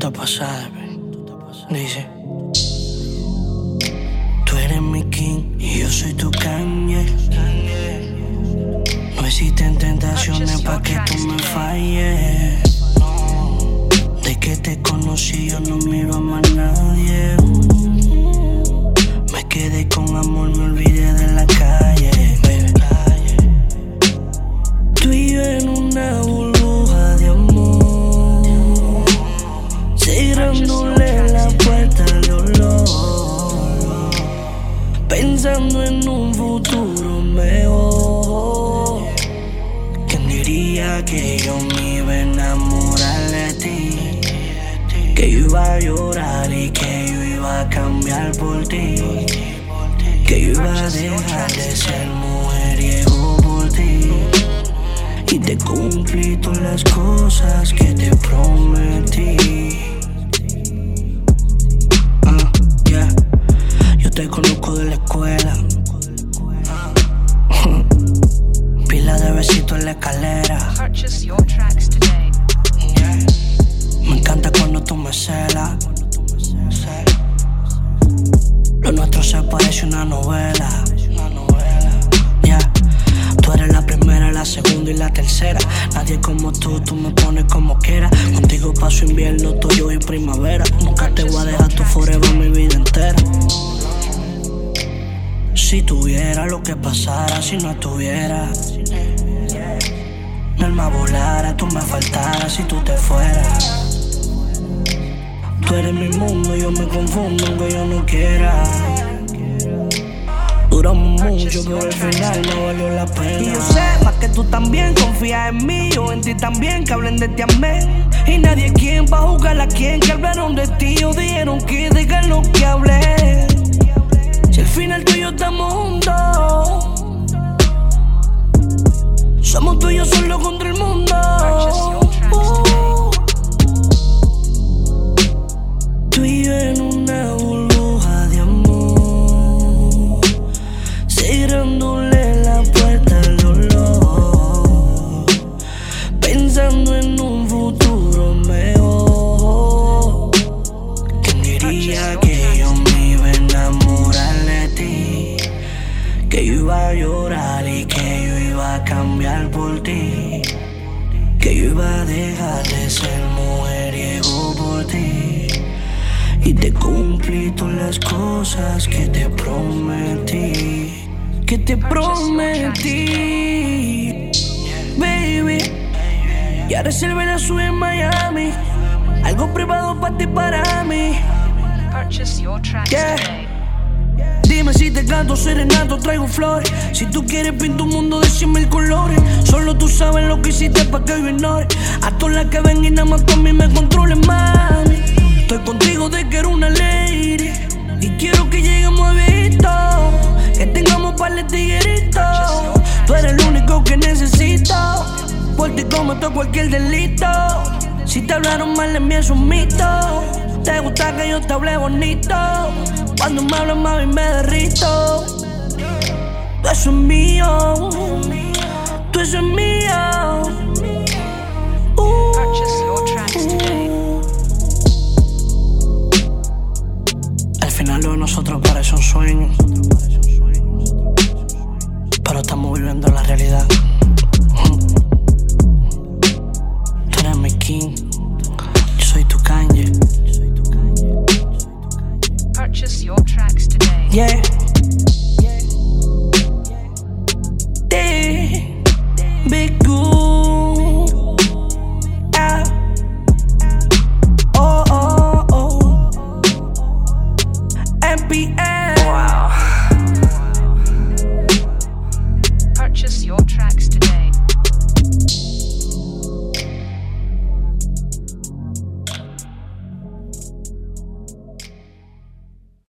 te pasas, Dice. Tú eres mi king y yo soy tu Kanye. No existen tentaciones para que tú me falles. De que te conocí yo no miro a más nadie. Que yo me iba a enamorar de ti? Que yo iba a llorar y que yo iba a cambiar por ti. Que yo iba a dejar de ser mujeriego por ti. Y te cumplí todas las cosas que te prometí. Novela. Yeah. Tú eres la primera, la segunda y la tercera. Nadie como tú, tú me pones como quieras. Contigo paso invierno, tuyo y primavera. Nunca te voy a dejar tu forever mi vida entera. Si tuviera lo que pasara, si no estuviera. Mi alma volara, tú me faltaras si tú te fueras. Tú eres mi mundo, yo me confundo aunque yo no quiera. Duramos mucho, pero al final no valió la pena. Y yo sé más que tú también confías en mí, yo en ti también, que hablen de ti amén. Y nadie quien va a jugar a quien que hablaron de ti o dijeron que digan lo que hablé. Cerrándole la puerta al dolor, pensando en un futuro mejor. ¿Quién diría que yo me iba a enamorar de ti? Que yo iba a llorar y que yo iba a cambiar por ti. Que yo iba a dejar de ser mujeriego por ti. Y te cumplí todas las cosas que te prometí. Que te prometí, baby. Y ahora reservé la suya en Miami. Algo privado para ti, para mí. Purchase your tracks Yeah. Dime si te canto serenato, traigo flores. Si tú quieres pinto un mundo de cien mil colores. Solo tú sabes lo que hiciste para que yo ignore. A todas las que ven y nada más con mí me controlen, Ti cometo cualquier delito. Si te hablaron mal de mí es un mito. Te gusta que yo te hable bonito. Cuando me hablas mami me derrito. Tú eso es mío. Tú eso es mío. Uh, today. Al final lo de nosotros parece un sueño. Yeah.